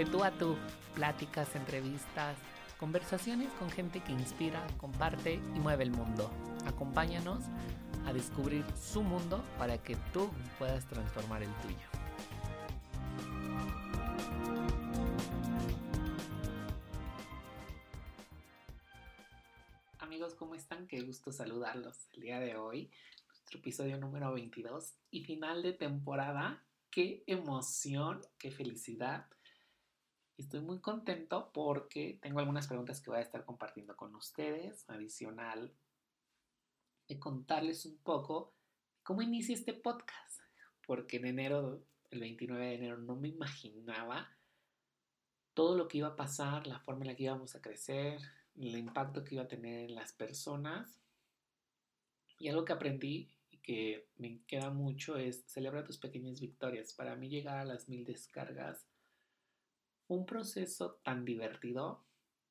De tú a tú, pláticas, entrevistas, conversaciones con gente que inspira, comparte y mueve el mundo. Acompáñanos a descubrir su mundo para que tú puedas transformar el tuyo. Amigos, ¿cómo están? Qué gusto saludarlos el día de hoy. Nuestro episodio número 22 y final de temporada. Qué emoción, qué felicidad Estoy muy contento porque tengo algunas preguntas que voy a estar compartiendo con ustedes. Adicional, de contarles un poco cómo inicia este podcast. Porque en enero, el 29 de enero, no me imaginaba todo lo que iba a pasar, la forma en la que íbamos a crecer, el impacto que iba a tener en las personas. Y algo que aprendí y que me queda mucho es celebrar tus pequeñas victorias. Para mí llegar a las mil descargas un proceso tan divertido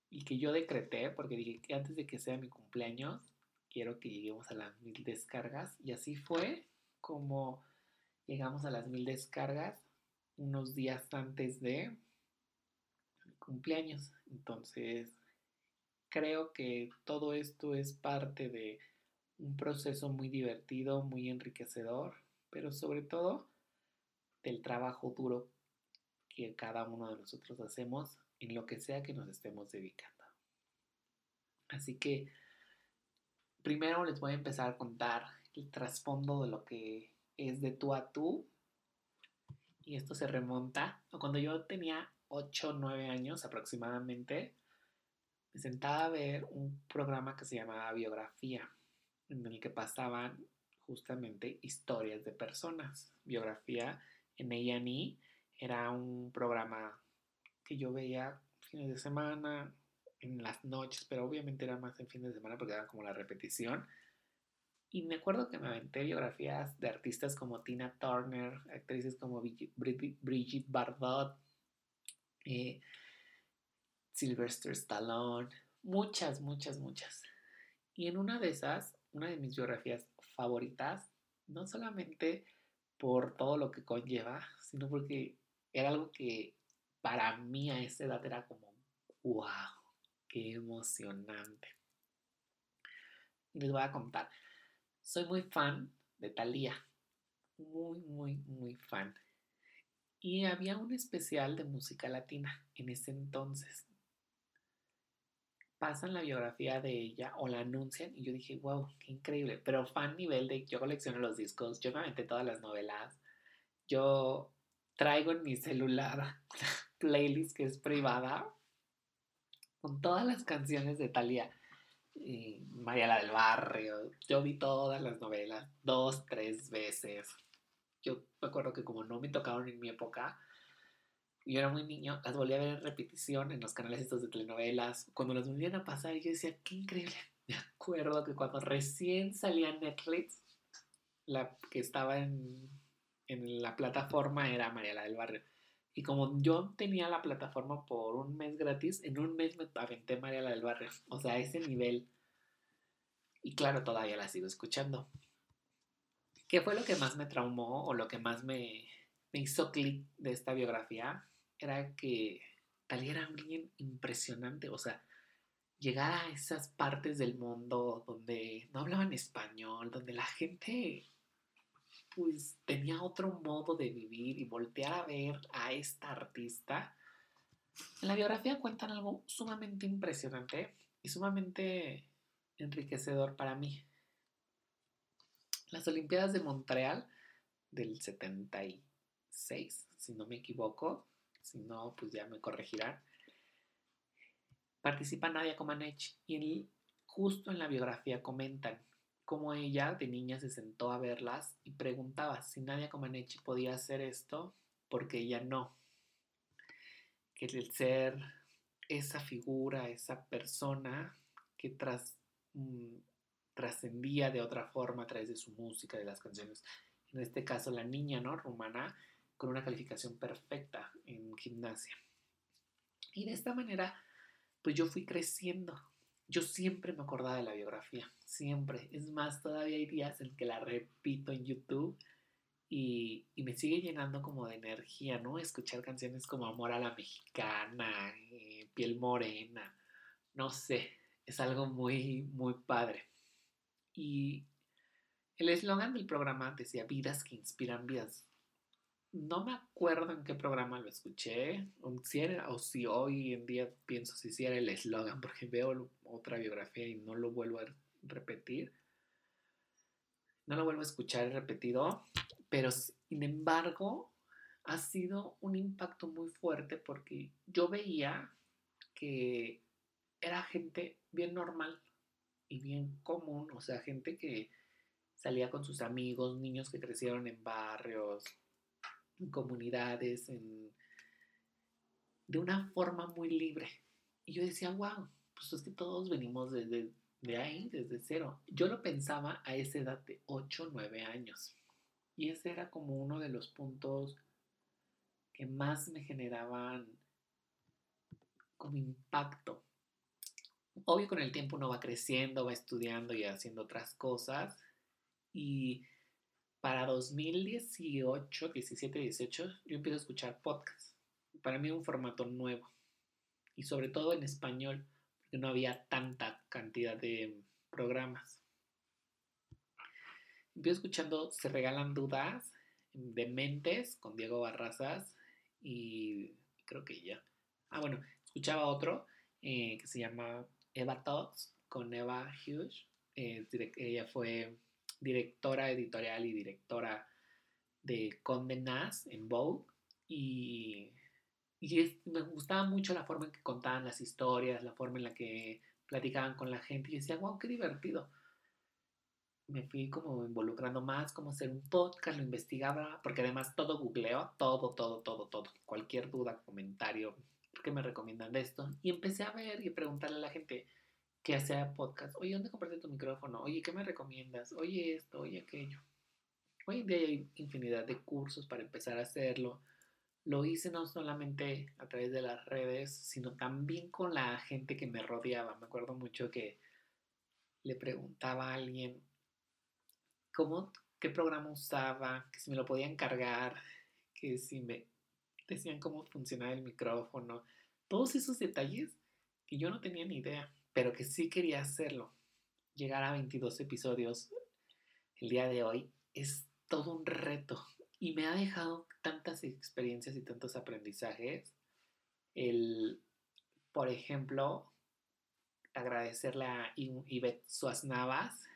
y que yo decreté, porque dije que antes de que sea mi cumpleaños, quiero que lleguemos a las mil descargas. Y así fue como llegamos a las mil descargas unos días antes de mi cumpleaños. Entonces, creo que todo esto es parte de un proceso muy divertido, muy enriquecedor, pero sobre todo del trabajo duro que cada uno de nosotros hacemos en lo que sea que nos estemos dedicando. Así que primero les voy a empezar a contar el trasfondo de lo que es de tú a tú. Y esto se remonta a cuando yo tenía 8 o 9 años aproximadamente. Me sentaba a ver un programa que se llamaba Biografía, en el que pasaban justamente historias de personas. Biografía en A&E era un programa que yo veía fines de semana, en las noches, pero obviamente era más en fines de semana porque era como la repetición. Y me acuerdo que me aventé biografías de artistas como Tina Turner, actrices como Brigitte Bardot, eh, Sylvester Stallone, muchas, muchas, muchas. Y en una de esas, una de mis biografías favoritas, no solamente por todo lo que conlleva, sino porque era algo que para mí a esa edad era como, wow, qué emocionante. Les voy a contar, soy muy fan de Thalía, muy, muy, muy fan. Y había un especial de música latina en ese entonces. Pasan la biografía de ella o la anuncian y yo dije, wow, qué increíble. Pero fan nivel de yo colecciono los discos, yo me aventé todas las novelas, yo traigo en mi celular playlist que es privada con todas las canciones de Thalía. Y María la del Barrio. Yo vi todas las novelas dos, tres veces. Yo me acuerdo que como no me tocaron en mi época, yo era muy niño, las volví a ver en repetición en los canales estos de telenovelas. Cuando las volvían a pasar, yo decía, qué increíble. Me acuerdo que cuando recién salía Netflix, la que estaba en en la plataforma era Mariela del Barrio. Y como yo tenía la plataforma por un mes gratis, en un mes me aventé Mariela del Barrio. O sea, ese nivel. Y claro, todavía la sigo escuchando. ¿Qué fue lo que más me traumó o lo que más me, me hizo clic de esta biografía? Era que Talía era alguien impresionante. O sea, llegar a esas partes del mundo donde no hablaban español, donde la gente pues tenía otro modo de vivir y voltear a ver a esta artista. En la biografía cuentan algo sumamente impresionante y sumamente enriquecedor para mí. Las Olimpiadas de Montreal del 76, si no me equivoco, si no, pues ya me corregirán. Participa Nadia Comaneci y justo en la biografía comentan como ella de niña se sentó a verlas y preguntaba si Nadia Comaneci podía hacer esto porque ella no. Que el ser esa figura, esa persona que tras, mm, trascendía de otra forma a través de su música, de las canciones. En este caso, la niña, ¿no? Rumana, con una calificación perfecta en gimnasia. Y de esta manera, pues yo fui creciendo yo siempre me acordaba de la biografía, siempre. Es más, todavía hay días en que la repito en YouTube y, me sigue llenando como de energía, ¿no? Escuchar canciones como Amor a la Mexicana, eh, Piel Morena, no sé, es algo muy, muy padre. Y el eslogan del programa decía vidas que inspiran vidas. No me acuerdo en qué programa lo escuché, o si, o si hoy en día pienso si era el eslogan, porque veo otra biografía y no lo vuelvo a repetir. No lo vuelvo a escuchar repetido, pero sin embargo ha sido un impacto muy fuerte porque yo veía que era gente bien normal y bien común, o sea, gente que salía con sus amigos, niños que crecieron en barrios, en comunidades, de una forma muy libre. Y yo decía, wow, pues es que todos venimos desde de ahí, desde cero. Yo lo pensaba a esa edad de 8, 9 años. Y ese era como uno de los puntos que más me generaban como impacto. Obvio con el tiempo uno va creciendo, va estudiando y haciendo otras cosas. Y para 2018, 17, 18, yo empiezo a escuchar podcasts. Para mí un formato nuevo. Y sobre todo en español, porque no había tanta cantidad de programas empiezo escuchando Se Regalan Dudas de Mentes con Diego Barrazas y creo que ya. Ah, bueno, escuchaba otro eh, que se llama Eva Talks con Eva Hughes. Eh, ella fue directora editorial y directora de Conde Nast en Vogue. Y, y me gustaba mucho la forma en que contaban las historias, la forma en la que platicaban con la gente. Y decía, wow, qué divertido me fui como involucrando más, como hacer un podcast, lo investigaba, porque además todo googleo, todo, todo, todo, todo, cualquier duda, comentario, ¿qué me recomiendan de esto? Y empecé a ver y preguntarle a la gente que hacía podcast, oye, ¿dónde compraste tu micrófono? Oye, ¿qué me recomiendas? Oye esto, oye aquello. Hoy en día hay infinidad de cursos para empezar a hacerlo. Lo hice no solamente a través de las redes, sino también con la gente que me rodeaba. Me acuerdo mucho que le preguntaba a alguien, cómo, qué programa usaba, que si me lo podían cargar, que si me decían cómo funcionaba el micrófono, todos esos detalles que yo no tenía ni idea, pero que sí quería hacerlo. Llegar a 22 episodios el día de hoy es todo un reto y me ha dejado tantas experiencias y tantos aprendizajes. El, por ejemplo, agradecerle a Ivette Suaznavas,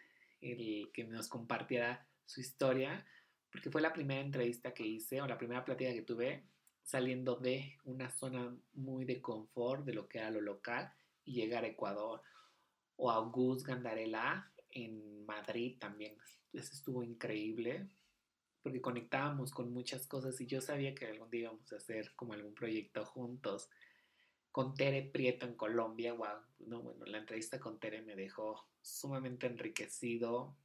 el que nos compartiera su historia, porque fue la primera entrevista que hice o la primera plática que tuve saliendo de una zona muy de confort de lo que era lo local y llegar a Ecuador. O August Gandarela en Madrid también. Eso estuvo increíble porque conectábamos con muchas cosas y yo sabía que algún día íbamos a hacer como algún proyecto juntos. Con Tere Prieto en Colombia, wow, no, bueno, la entrevista con Tere me dejó sumamente enriquecido.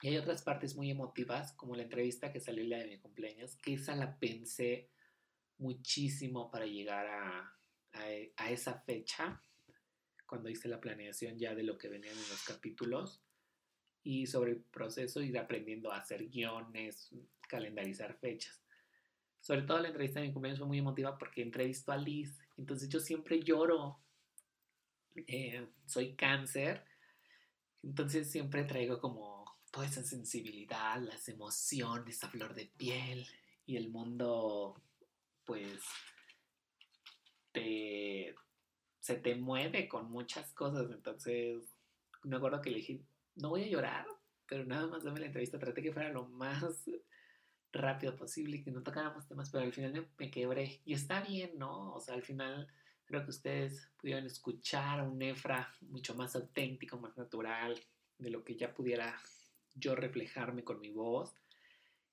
Y hay otras partes muy emotivas, como la entrevista que salió día de mi cumpleaños, que esa la pensé muchísimo para llegar a, a, esa fecha, cuando hice la planeación ya de lo que venían en los capítulos, y sobre el proceso ir aprendiendo a hacer guiones, calendarizar fechas. Sobre todo la entrevista de mi cumpleaños fue muy emotiva porque entrevistó a Liz, entonces yo siempre lloro. Eh, soy cáncer entonces siempre traigo como toda esa sensibilidad, las emociones a flor de piel y el mundo pues te, se te mueve con muchas cosas. Entonces me acuerdo que le dije, no voy a llorar, pero nada más dame la entrevista, traté que fuera lo más rápido posible y que no tocáramos temas, pero al final me, me quebré. Y está bien, ¿no? O sea, al final Creo que ustedes pudieron escuchar a un Efra mucho más auténtico, más natural, de lo que ya pudiera yo reflejarme con mi voz.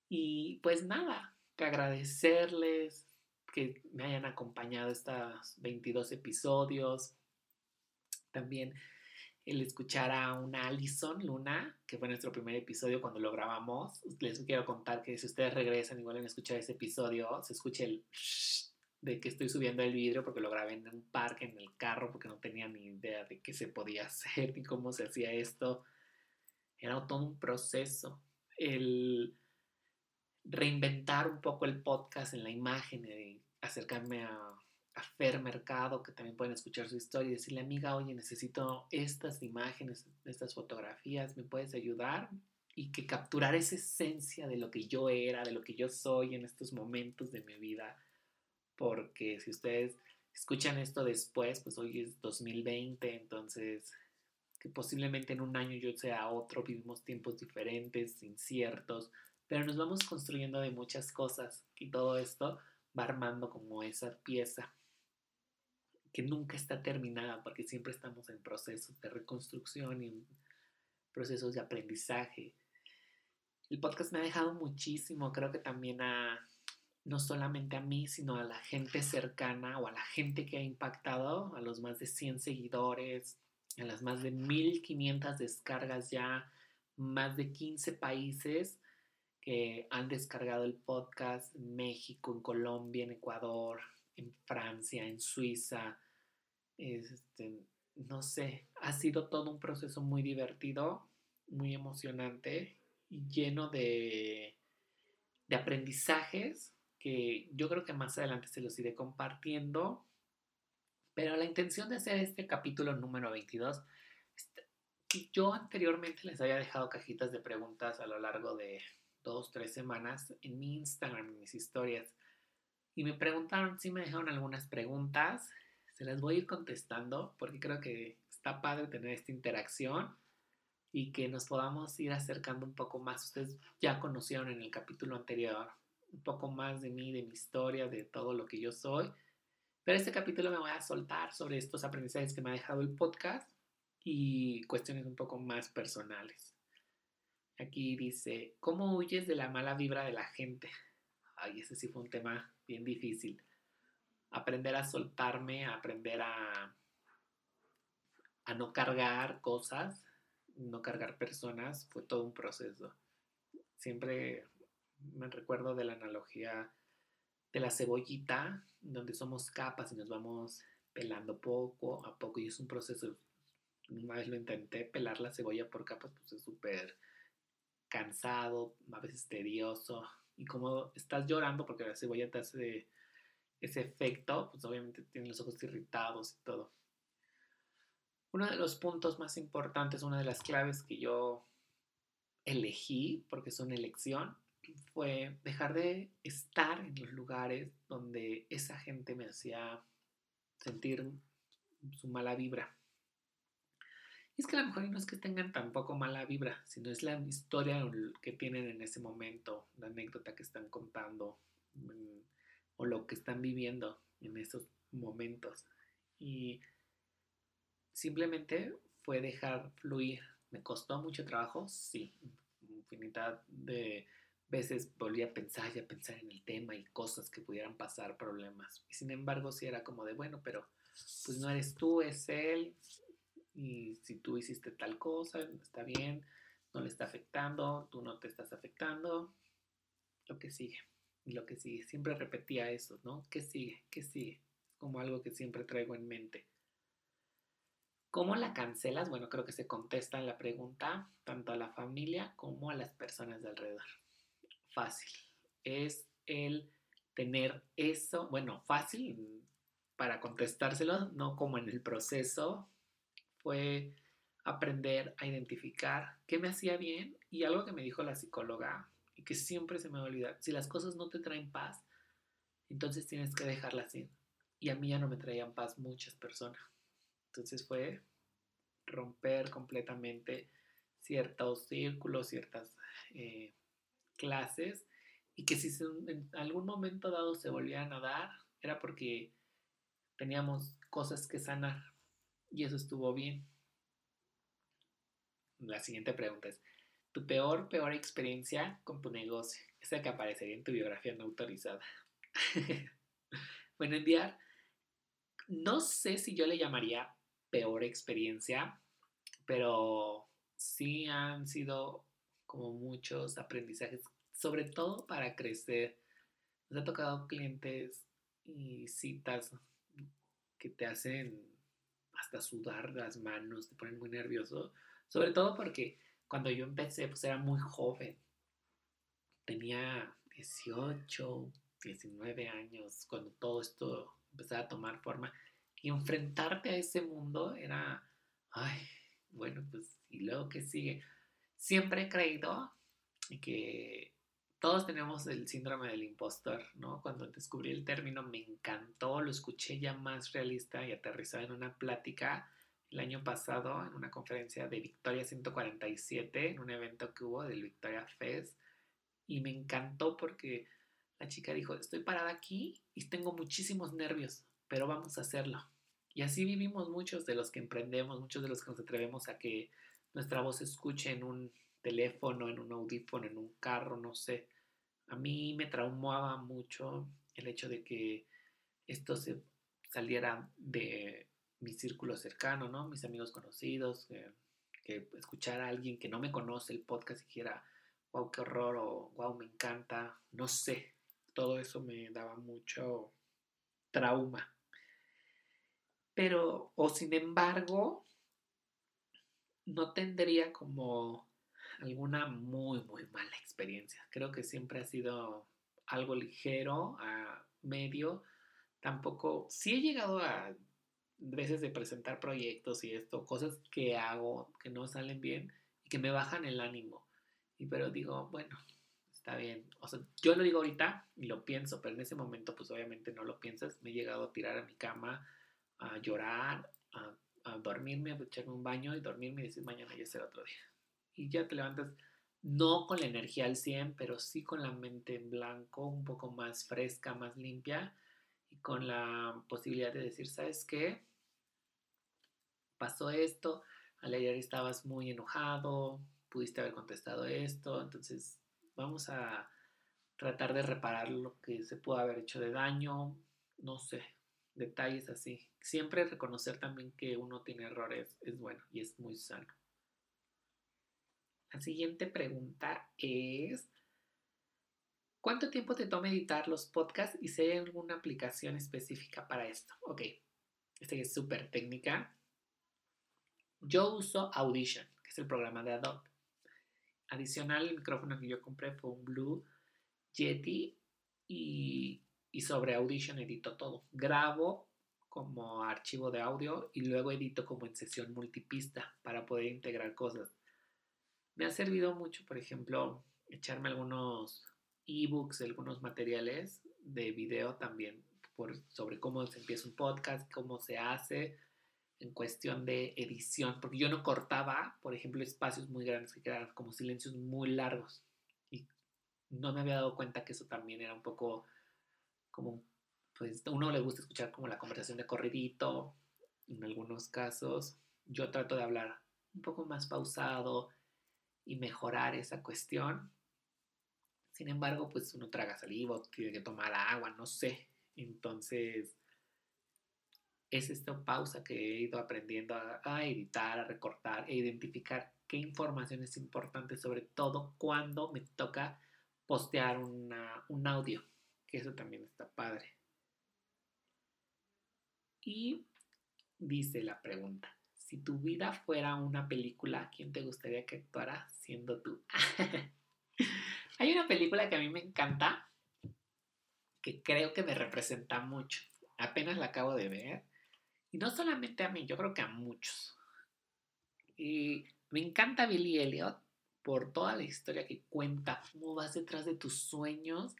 Y pues nada, que agradecerles que me hayan acompañado estos 22 episodios. También el escuchar a una Alison Luna, que fue nuestro primer episodio cuando lo grabamos. Les quiero contar que si ustedes regresan y vuelven a escuchar ese episodio, se escucha el de que estoy subiendo el vidrio porque lo grabé en un parque, en el carro, porque no tenía ni idea de qué se podía hacer ni cómo se hacía esto. Era todo un proceso. El reinventar un poco el podcast en la imagen, acercarme a, a Fer Mercado, que también pueden escuchar su historia y decirle, amiga, oye, necesito estas imágenes, estas fotografías, ¿me puedes ayudar? Y que capturar esa esencia de lo que yo era, de lo que yo soy en estos momentos de mi vida, porque si ustedes escuchan esto después, pues hoy es 2020, entonces que posiblemente en un año yo sea otro, vivimos tiempos diferentes, inciertos, pero nos vamos construyendo de muchas cosas y todo esto va armando como esa pieza que nunca está terminada porque siempre estamos en procesos de reconstrucción y en procesos de aprendizaje. El podcast me ha dejado muchísimo, creo que también a no solamente a mí, sino a la gente cercana o a la gente que ha impactado, a los más de 100 seguidores, a las más de 1500 descargas ya, más de 15 países que han descargado el podcast en México, en Colombia, en Ecuador, en Francia, en Suiza. Este, no sé, ha sido todo un proceso muy divertido, muy emocionante y lleno de, de aprendizajes que yo creo que más adelante se los iré compartiendo. Pero la intención de hacer este capítulo número 22, este, yo anteriormente les había dejado cajitas de preguntas a lo largo de dos, tres semanas en mi Instagram, en mis historias. Y me preguntaron, si me dejaron algunas preguntas, se las voy a ir contestando porque creo que está padre tener esta interacción y que nos podamos ir acercando un poco más. Ustedes ya conocieron en el capítulo anterior un poco más de mí, de mi historia, de todo lo que yo soy. Pero este capítulo me voy a soltar sobre estos aprendizajes que me ha dejado el podcast y cuestiones un poco más personales. Aquí dice, ¿cómo huyes de la mala vibra de la gente? Ay, ese sí fue un tema bien difícil. Aprender a soltarme, aprender a, a no cargar cosas, no cargar personas, fue todo un proceso. Siempre me recuerdo de la analogía de la cebollita, donde somos capas y nos vamos pelando poco a poco y es un proceso. Una vez lo intenté, pelar la cebolla por capas, pues es súper cansado, a veces tedioso. Y como estás llorando porque la cebolla te hace ese efecto, pues obviamente tienes los ojos irritados y todo. Uno de los puntos más importantes, una de las claves que yo elegí, porque es una elección, fue dejar de estar en los lugares donde esa gente me hacía sentir su mala vibra. Es que a lo mejor no es que tengan tampoco mala vibra, sino es la historia que tienen en ese momento, la anécdota que están contando mm, o lo que están viviendo en esos momentos. Y simplemente fue dejar fluir. ¿Me costó mucho trabajo? Sí, infinidad de veces volví a pensar y a pensar en el tema y cosas que pudieran pasar, problemas. Y sin embargo, sí era como de, bueno, pero pues no eres tú, es él, y si tú hiciste tal cosa, está bien, no le está afectando, tú no te estás afectando, lo que sigue, lo que sigue. Siempre repetía eso, ¿no? ¿Qué sigue? ¿Qué sigue? Como algo que siempre traigo en mente. ¿Cómo la cancelas? Bueno, creo que se contesta la pregunta tanto a la familia como a las personas de alrededor. Fácil. Es el tener eso, bueno, fácil para contestárselo, no como en el proceso fue aprender a identificar qué me hacía bien y algo que me dijo la psicóloga y que siempre se me olvida, si las cosas no te traen paz, entonces tienes que dejarlas ir. Y a mí ya no me traían paz muchas personas. Entonces fue romper completamente ciertos círculos, ciertas eh, clases y que si en algún momento dado se volvían a dar, era porque teníamos cosas que sanar y eso estuvo bien. La siguiente pregunta es, ¿tu peor, peor experiencia con tu negocio? Esa que aparecería en tu biografía no autorizada. bueno, enviar, no sé si yo le llamaría peor experiencia, pero sí han sido como muchos aprendizajes, sobre todo para crecer. Nos ha tocado clientes y citas que te hacen hasta sudar las manos, te ponen muy nervioso. Sobre todo porque cuando yo empecé, pues era muy joven. Tenía 18, 19 años, cuando todo esto empezaba a tomar forma. Y enfrentarte a ese mundo era, ay, bueno, pues, ¿y luego qué sigue? Siempre he creído que todos tenemos el síndrome del impostor, ¿no? Cuando descubrí el término me encantó, lo escuché ya más realista y aterrizado en una plática el año pasado en una conferencia de Victoria 147, en un evento que hubo del Victoria Fest, y me encantó porque la chica dijo, estoy parada aquí y tengo muchísimos nervios, pero vamos a hacerlo. Y así vivimos muchos de los que emprendemos, muchos de los que nos atrevemos a que nuestra voz se escuche en un teléfono, en un audífono, en un carro, no sé. A mí me traumaba mucho el hecho de que esto se saliera de mi círculo cercano, ¿no? Mis amigos conocidos, que escuchar a alguien que no me conoce el podcast y quiera, wow, qué horror, o wow, me encanta, no sé. Todo eso me daba mucho trauma. Pero, o sin embargo, no tendría como alguna muy, muy mala experiencia. Creo que siempre ha sido algo ligero, a medio. Tampoco, sí he llegado a veces de presentar proyectos y esto, cosas que hago que no salen bien y que me bajan el ánimo. Y pero digo, bueno, está bien. O sea, yo lo digo ahorita y lo pienso, pero en ese momento pues obviamente no lo piensas. Me he llegado a tirar a mi cama, a llorar, a, a dormirme, a echarme un baño y dormirme y decir mañana ya será otro día y ya te levantas no con la energía al 100, pero sí con la mente en blanco, un poco más fresca, más limpia y con la posibilidad de decir, ¿sabes qué? Pasó esto, al ayer estabas muy enojado, pudiste haber contestado esto, entonces vamos a tratar de reparar lo que se pudo haber hecho de daño, no sé, detalles así. Siempre reconocer también que uno tiene errores es bueno y es muy sano. La siguiente pregunta es, ¿cuánto tiempo te toma editar los podcasts y si hay alguna aplicación específica para esto? Ok, esta es súper técnica. Yo uso Audition, que es el programa de Adobe. Adicional, el micrófono que yo compré fue un Blue Yeti y, y sobre Audition edito todo. Grabo como archivo de audio y luego edito como en sesión multipista para poder integrar cosas. Me ha servido mucho, por ejemplo, echarme algunos ebooks, algunos materiales de video también por, sobre cómo se empieza un podcast, cómo se hace en cuestión de edición, porque yo no cortaba, por ejemplo, espacios muy grandes que quedaban como silencios muy largos y no me había dado cuenta que eso también era un poco como, pues a uno le gusta escuchar como la conversación de corridito, en algunos casos yo trato de hablar un poco más pausado, y mejorar esa cuestión. Sin embargo, pues uno traga saliva, tiene que tomar agua, no sé. Entonces, es esta pausa que he ido aprendiendo a, editar, a recortar e identificar qué información es importante, sobre todo cuando me toca postear un audio, que eso también está padre. Y dice la pregunta, si tu vida fuera una película, ¿quién te gustaría que actuara siendo tú? Hay una película que a mí me encanta, que creo que me representa mucho. Apenas la acabo de ver. Y no solamente a mí, yo creo que a muchos. Y me encanta Billy Elliot por toda la historia que cuenta, cómo vas detrás de tus sueños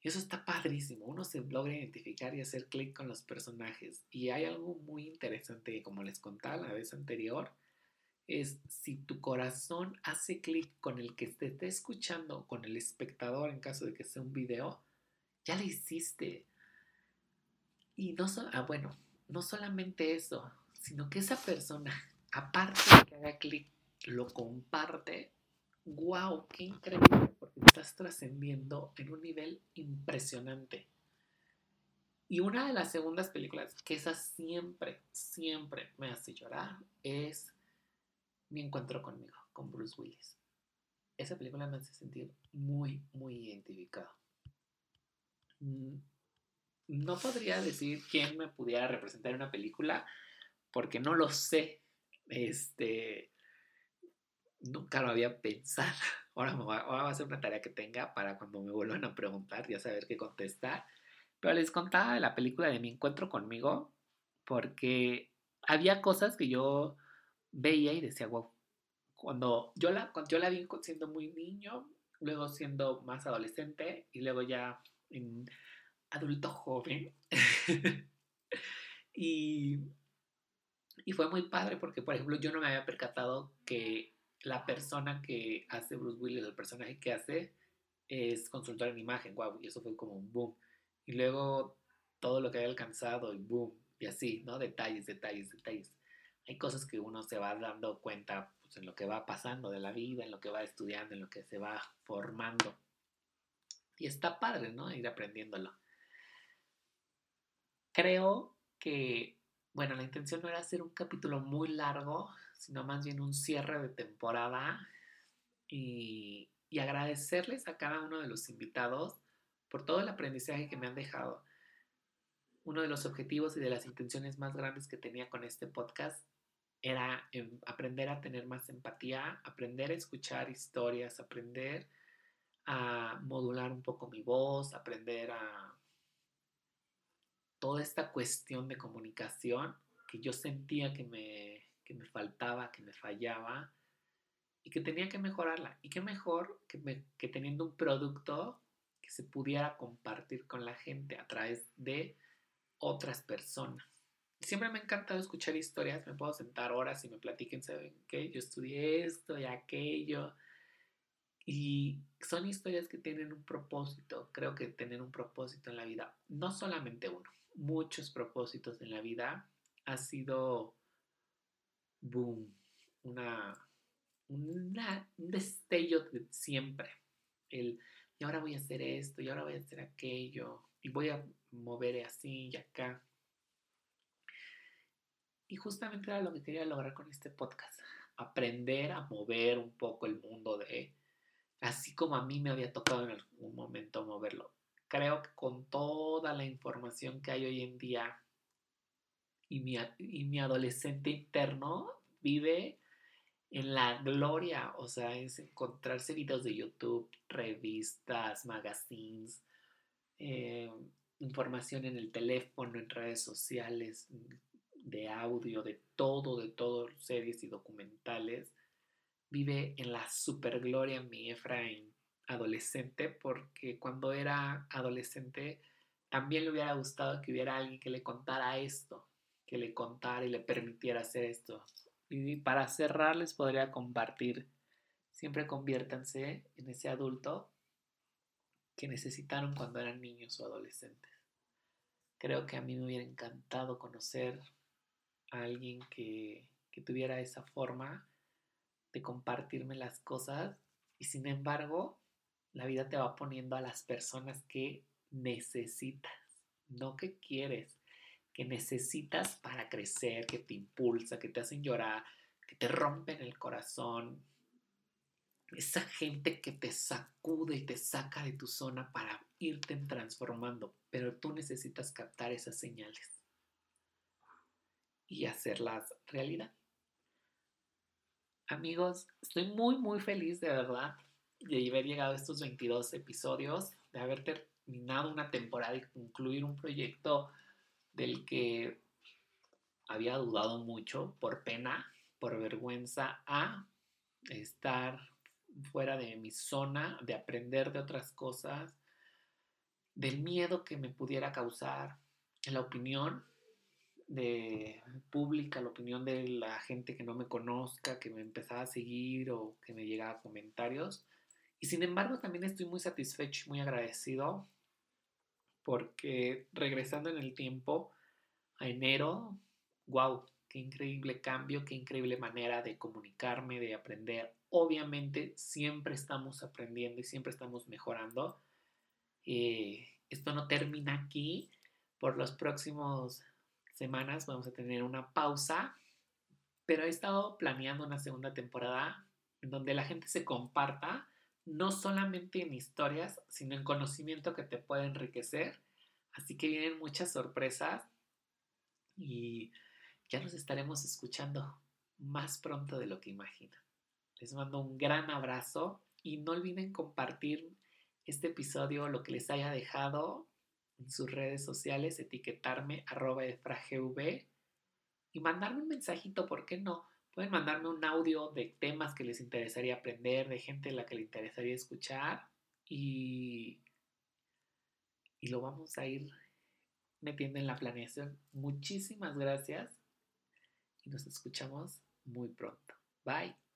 y eso está padrísimo. Uno se logra identificar y hacer clic con los personajes. Y hay algo muy interesante, como les contaba la vez anterior, es si tu corazón hace clic con el que te esté escuchando, con el espectador en caso de que sea un video, ya lo hiciste. Y no, ah, bueno, no solamente eso, sino que esa persona, aparte de que haga clic, lo comparte wow, qué increíble, estás trascendiendo en un nivel impresionante. Y una de las segundas películas que esa siempre, siempre me hace llorar es Mi encuentro conmigo, con Bruce Willis. Esa película me hace sentir muy, muy identificado. Mm, no podría decir quién me pudiera representar en una película porque no lo sé. Este, nunca lo había pensado. ahora voy a, hacer una tarea que tenga para cuando me vuelvan a preguntar, ya saber qué contestar. Pero les contaba de la película de Mi Encuentro conmigo, porque había cosas que yo veía y decía, wow, cuando yo la, cuando yo la vi siendo muy niño, luego siendo más adolescente y luego ya adulto joven. y, y fue muy padre porque, por ejemplo, yo no me había percatado que la persona que hace Bruce Willis, el personaje que hace, es consultor en imagen, wow, y eso fue como un boom. Y luego todo lo que había alcanzado y boom, y así, ¿no? Detalles, detalles, detalles. Hay cosas que uno se va dando cuenta pues, en lo que va pasando de la vida, en lo que va estudiando, en lo que se va formando. Y está padre, ¿no? Ir aprendiéndolo. Creo que, bueno, la intención no era hacer un capítulo muy largo, sino más bien un cierre de temporada y, y agradecerles a cada uno de los invitados por todo el aprendizaje que me han dejado. Uno de los objetivos y de las intenciones más grandes que tenía con este podcast era em, aprender a tener más empatía, aprender a escuchar historias, aprender a modular un poco mi voz, aprender a toda esta cuestión de comunicación que yo sentía que me, que me faltaba, que me fallaba y que tenía que mejorarla. Y qué mejor que, que teniendo un producto que se pudiera compartir con la gente a través de otras personas. Siempre me ha encantado escuchar historias, me puedo sentar horas y me platiquen, ¿saben qué? Yo estudié esto y aquello. Y son historias que tienen un propósito, creo que tienen un propósito en la vida, no solamente uno, muchos propósitos en la vida. Ha sido, boom, una, una un destello de siempre. El, y ahora voy a hacer esto, y ahora voy a hacer aquello, y voy a mover así y acá. Y justamente era lo que quería lograr con este podcast, aprender a mover un poco el mundo de, así como a mí me había tocado en algún momento moverlo. Creo que con toda la información que hay hoy en día y mi, y mi adolescente interno vive en la gloria, o sea, es encontrarse videos de YouTube, revistas, magazines, eh, información en el teléfono, en redes sociales, de audio, de todo, de todo, series y documentales, vive en la supergloria mi Efraín adolescente, porque cuando era adolescente también le hubiera gustado que hubiera alguien que le contara esto, que le contara y le permitiera hacer esto. Y para cerrar les podría compartir, siempre conviértanse en ese adulto que necesitaron cuando eran niños o adolescentes. Creo que a mí me hubiera encantado conocer a alguien que, que tuviera esa forma de compartirme las cosas y sin embargo la vida te va poniendo a las personas que necesitas, no que quieres, que necesitas para crecer, que te impulsa, que te hacen llorar, que te rompen el corazón. Esa gente que te sacude y te saca de tu zona para irte transformando, pero tú necesitas captar esas señales y hacerlas realidad. Amigos, estoy muy, muy feliz de verdad de haber llegado a estos 22 episodios, de haber terminado una temporada y concluir un proyecto del que había dudado mucho por pena, por vergüenza a estar fuera de mi zona, de aprender de otras cosas, del miedo que me pudiera causar, la opinión de pública, la opinión de la gente que no me conozca, que me empezaba a seguir o que me llegaba comentarios. Y sin embargo también estoy muy satisfecho muy agradecido porque regresando en el tiempo a enero, wow, qué increíble cambio, qué increíble manera de comunicarme, de aprender. Obviamente siempre estamos aprendiendo y siempre estamos mejorando. Eh, esto no termina aquí. Por los próximos semanas vamos a tener una pausa, pero he estado planeando una segunda temporada donde la gente se comparta, no solamente en historias, sino en conocimiento que te puede enriquecer. Así que vienen muchas sorpresas y ya nos estaremos escuchando más pronto de lo que imaginan. Les mando un gran abrazo y no olviden compartir este episodio, lo que les haya dejado en sus redes sociales, etiquetarme arroba efragv y mandarme un mensajito, ¿por qué no? Pueden mandarme un audio de temas que les interesaría aprender, de gente a la que le interesaría escuchar y, y lo vamos a ir metiendo en la planeación. Muchísimas gracias y nos escuchamos muy pronto. Bye.